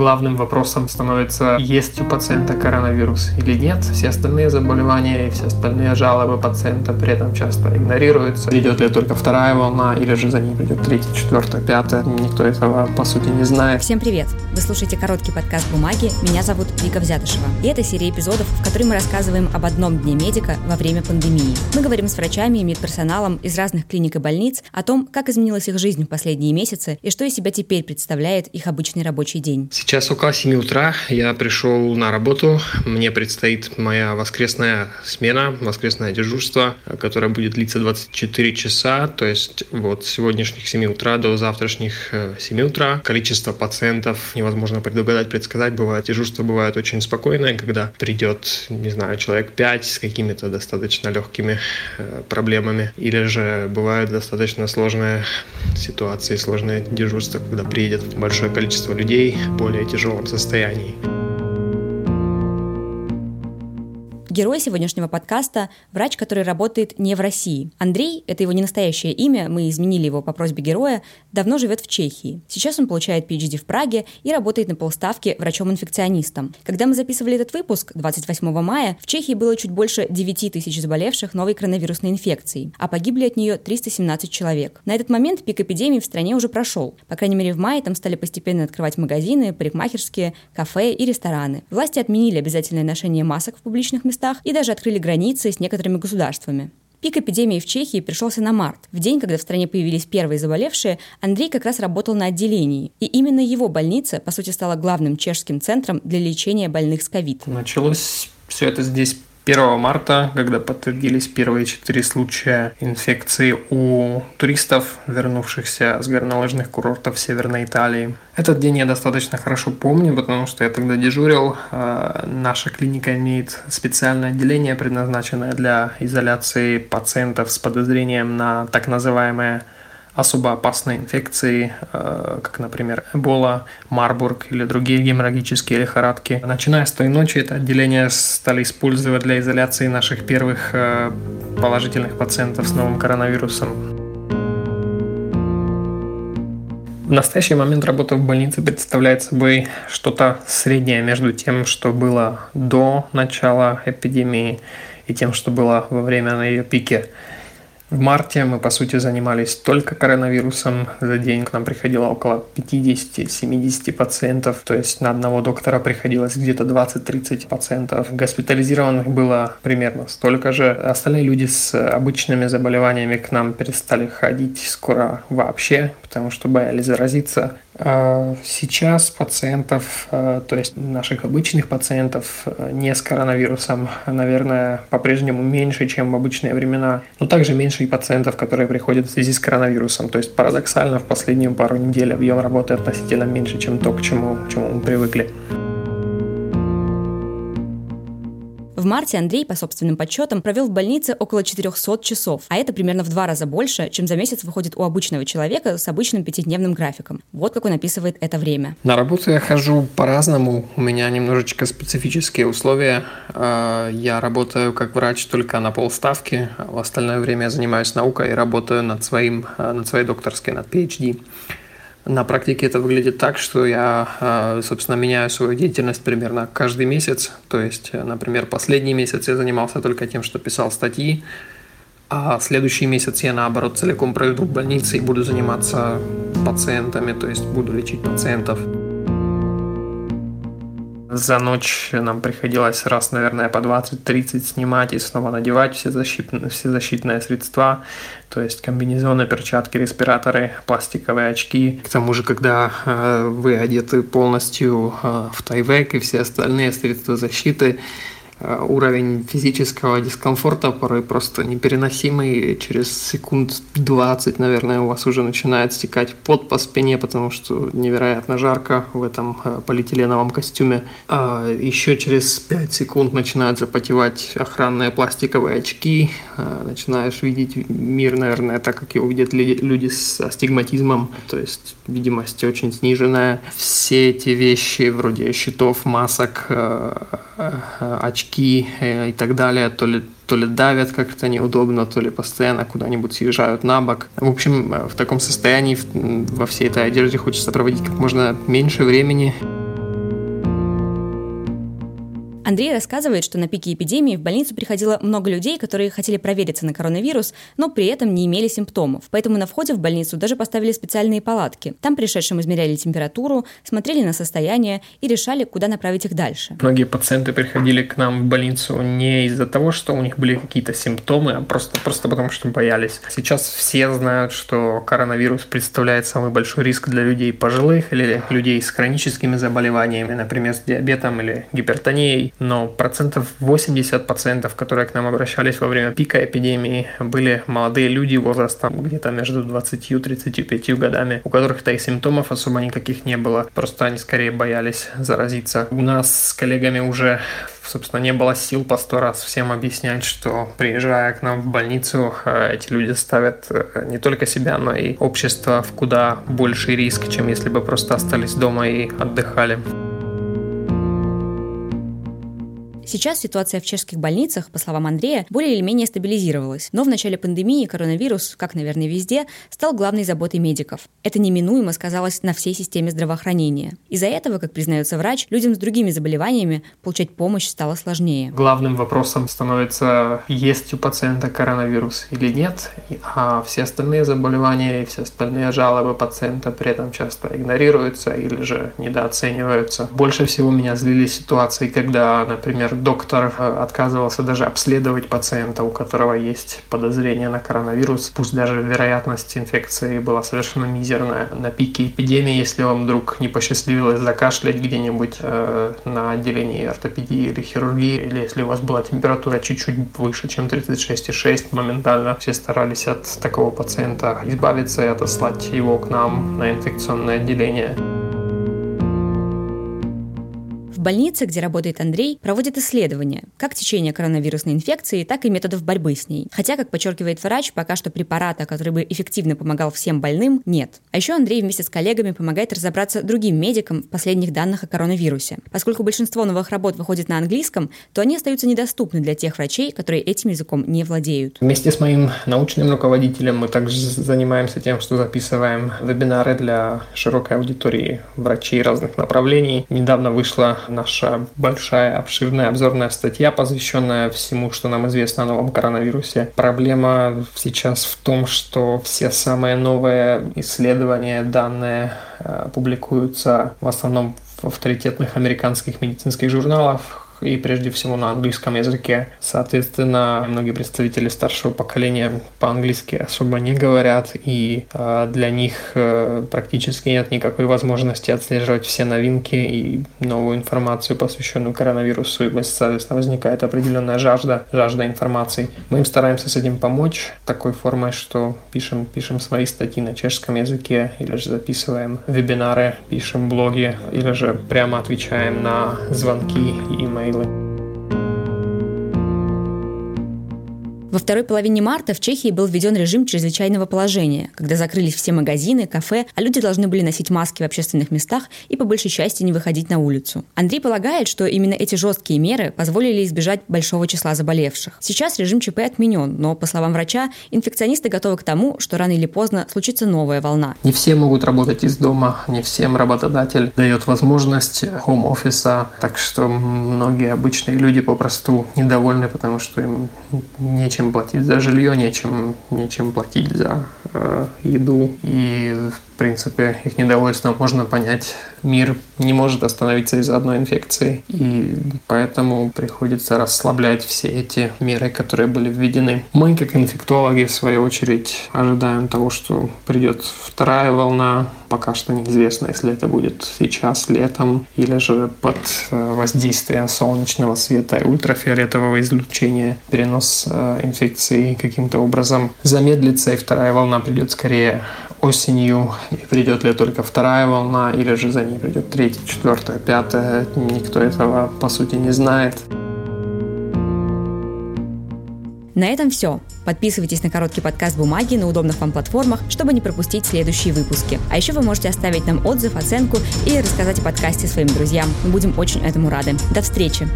главным вопросом становится, есть у пациента коронавирус или нет. Все остальные заболевания и все остальные жалобы пациента при этом часто игнорируются. Идет ли только вторая волна или же за ней идет третья, четвертая, пятая. Никто этого по сути не знает. Всем привет! Вы слушаете короткий подкаст «Бумаги». Меня зовут Вика Взятышева. И это серия эпизодов, в которой мы рассказываем об одном дне медика во время пандемии. Мы говорим с врачами и медперсоналом из разных клиник и больниц о том, как изменилась их жизнь в последние месяцы и что из себя теперь представляет их обычный рабочий день. Сейчас около 7 утра я пришел на работу. Мне предстоит моя воскресная смена, воскресное дежурство, которое будет длиться 24 часа. То есть вот с сегодняшних 7 утра до завтрашних 7 э, утра. Количество пациентов невозможно предугадать, предсказать. Бывает, дежурство бывает очень спокойное, когда придет, не знаю, человек 5 с какими-то достаточно легкими э, проблемами. Или же бывают достаточно сложные ситуации, сложные дежурства, когда приедет большое количество людей в более тяжелом состоянии. Герой сегодняшнего подкаста – врач, который работает не в России. Андрей – это его не настоящее имя, мы изменили его по просьбе героя, давно живет в Чехии. Сейчас он получает PhD в Праге и работает на полставке врачом-инфекционистом. Когда мы записывали этот выпуск, 28 мая, в Чехии было чуть больше 9 тысяч заболевших новой коронавирусной инфекцией, а погибли от нее 317 человек. На этот момент пик эпидемии в стране уже прошел. По крайней мере, в мае там стали постепенно открывать магазины, парикмахерские, кафе и рестораны. Власти отменили обязательное ношение масок в публичных местах, местах и даже открыли границы с некоторыми государствами. Пик эпидемии в Чехии пришелся на март. В день, когда в стране появились первые заболевшие, Андрей как раз работал на отделении. И именно его больница, по сути, стала главным чешским центром для лечения больных с ковид. Началось все это здесь 1 марта, когда подтвердились первые четыре случая инфекции у туристов, вернувшихся с горнолыжных курортов Северной Италии. Этот день я достаточно хорошо помню, потому что я тогда дежурил. А, наша клиника имеет специальное отделение, предназначенное для изоляции пациентов с подозрением на так называемое особо опасные инфекции, э, как, например, Эбола, Марбург или другие геморрагические лихорадки. Начиная с той ночи это отделение стали использовать для изоляции наших первых э, положительных пациентов с новым коронавирусом. В настоящий момент работа в больнице представляет собой что-то среднее между тем, что было до начала эпидемии и тем, что было во время на ее пике. В марте мы, по сути, занимались только коронавирусом. За день к нам приходило около 50-70 пациентов, то есть на одного доктора приходилось где-то 20-30 пациентов. Госпитализированных было примерно столько же. Остальные люди с обычными заболеваниями к нам перестали ходить скоро вообще, потому что боялись заразиться. А сейчас пациентов, а, то есть наших обычных пациентов а, не с коронавирусом, наверное, по-прежнему меньше, чем в обычные времена, но также меньше и пациентов, которые приходят в связи с коронавирусом. То есть парадоксально в последнюю пару недель объем работы относительно меньше, чем то, к чему, к чему мы привыкли. В марте Андрей, по собственным подсчетам, провел в больнице около 400 часов, а это примерно в два раза больше, чем за месяц выходит у обычного человека с обычным пятидневным графиком. Вот как он описывает это время. На работу я хожу по-разному. У меня немножечко специфические условия. А, я работаю как врач только на полставки, а в остальное время я занимаюсь наукой и работаю над, своим, а, над своей докторской, над PhD. На практике это выглядит так, что я, а, собственно, меняю свою деятельность примерно каждый месяц. То есть, например, последний месяц я занимался только тем, что писал статьи, а следующий месяц я, наоборот, целиком проведу в больнице и буду заниматься пациентами, то есть буду лечить пациентов. За ночь нам приходилось раз, наверное, по 20-30 снимать и снова надевать все защитные, все защитные средства, то есть комбинезоны, перчатки, респираторы, пластиковые очки. К тому же, когда э, вы одеты полностью э, в тайвек и все остальные средства защиты, уровень физического дискомфорта порой просто непереносимый. Через секунд 20, наверное, у вас уже начинает стекать пот по спине, потому что невероятно жарко в этом э, полиэтиленовом костюме. А еще через 5 секунд начинают запотевать охранные пластиковые очки. Э, начинаешь видеть мир, наверное, так, как его видят люди с астигматизмом, то есть видимость очень сниженная. Все эти вещи вроде щитов, масок, очки, очки э, и так далее, то ли, то ли давят как-то неудобно, то ли постоянно куда-нибудь съезжают на бок. В общем, э, в таком состоянии во всей этой одежде хочется проводить как можно меньше времени. Андрей рассказывает, что на пике эпидемии в больницу приходило много людей, которые хотели провериться на коронавирус, но при этом не имели симптомов. Поэтому на входе в больницу даже поставили специальные палатки. Там пришедшим измеряли температуру, смотрели на состояние и решали, куда направить их дальше. Многие пациенты приходили к нам в больницу не из-за того, что у них были какие-то симптомы, а просто, просто потому, что боялись. Сейчас все знают, что коронавирус представляет самый большой риск для людей пожилых или людей с хроническими заболеваниями, например, с диабетом или гипертонией. Но процентов 80 пациентов, которые к нам обращались во время пика эпидемии, были молодые люди возрастом где-то между 20 и 35 годами, у которых-то и симптомов особо никаких не было. Просто они скорее боялись заразиться. У нас с коллегами уже собственно, не было сил по сто раз всем объяснять, что приезжая к нам в больницу, э, эти люди ставят э, не только себя, но и общество в куда больший риск, чем если бы просто остались дома и отдыхали. Сейчас ситуация в чешских больницах, по словам Андрея, более или менее стабилизировалась. Но в начале пандемии коронавирус, как, наверное, везде, стал главной заботой медиков. Это неминуемо сказалось на всей системе здравоохранения. Из-за этого, как признается врач, людям с другими заболеваниями получать помощь стало сложнее. Главным вопросом становится, есть у пациента коронавирус или нет, а все остальные заболевания и все остальные жалобы пациента при этом часто игнорируются или же недооцениваются. Больше всего меня злили ситуации, когда, например, доктор э, отказывался даже обследовать пациента, у которого есть подозрение на коронавирус, пусть даже вероятность инфекции была совершенно мизерная. На пике эпидемии, если вам вдруг не посчастливилось закашлять где-нибудь э, на отделении ортопедии или хирургии, или если у вас была температура чуть-чуть выше, чем 36,6, моментально все старались от такого пациента избавиться и отослать его к нам на инфекционное отделение. В больнице, где работает Андрей, проводят исследования как течение коронавирусной инфекции, так и методов борьбы с ней. Хотя, как подчеркивает врач, пока что препарата, который бы эффективно помогал всем больным, нет. А еще Андрей вместе с коллегами помогает разобраться другим медикам в последних данных о коронавирусе. Поскольку большинство новых работ выходит на английском, то они остаются недоступны для тех врачей, которые этим языком не владеют. Вместе с моим научным руководителем мы также занимаемся тем, что записываем вебинары для широкой аудитории врачей разных направлений. Недавно вышла наша большая обширная обзорная статья, посвященная всему, что нам известно о новом коронавирусе. Проблема сейчас в том, что все самые новые исследования, данные э, публикуются в основном в авторитетных американских медицинских журналах, и прежде всего на английском языке. Соответственно, многие представители старшего поколения по-английски особо не говорят, и э, для них э, практически нет никакой возможности отслеживать все новинки и новую информацию, посвященную коронавирусу, и, соответственно, возникает определенная жажда, жажда информации. Мы им стараемся с этим помочь такой формой, что пишем, пишем свои статьи на чешском языке, или же записываем вебинары, пишем блоги, или же прямо отвечаем на звонки и имейлы Smiley. Во второй половине марта в Чехии был введен режим чрезвычайного положения, когда закрылись все магазины, кафе, а люди должны были носить маски в общественных местах и по большей части не выходить на улицу. Андрей полагает, что именно эти жесткие меры позволили избежать большого числа заболевших. Сейчас режим ЧП отменен, но, по словам врача, инфекционисты готовы к тому, что рано или поздно случится новая волна. Не все могут работать из дома, не всем работодатель дает возможность хоум-офиса, так что многие обычные люди попросту недовольны, потому что им нечем нечем платить за жилье, нечем, нечем платить за э, еду. И, принципе, их недовольство можно понять. Мир не может остановиться из-за одной инфекции. И поэтому приходится расслаблять все эти меры, которые были введены. Мы, как инфектологи, в свою очередь, ожидаем того, что придет вторая волна. Пока что неизвестно, если это будет сейчас, летом, или же под э, воздействием солнечного света и ультрафиолетового излучения перенос э, инфекции каким-то образом замедлится, и вторая волна придет скорее осенью, придет ли только вторая волна, или же за ней придет третья, четвертая, пятая, никто этого по сути не знает. На этом все. Подписывайтесь на короткий подкаст «Бумаги» на удобных вам платформах, чтобы не пропустить следующие выпуски. А еще вы можете оставить нам отзыв, оценку и рассказать о подкасте своим друзьям. Мы будем очень этому рады. До встречи!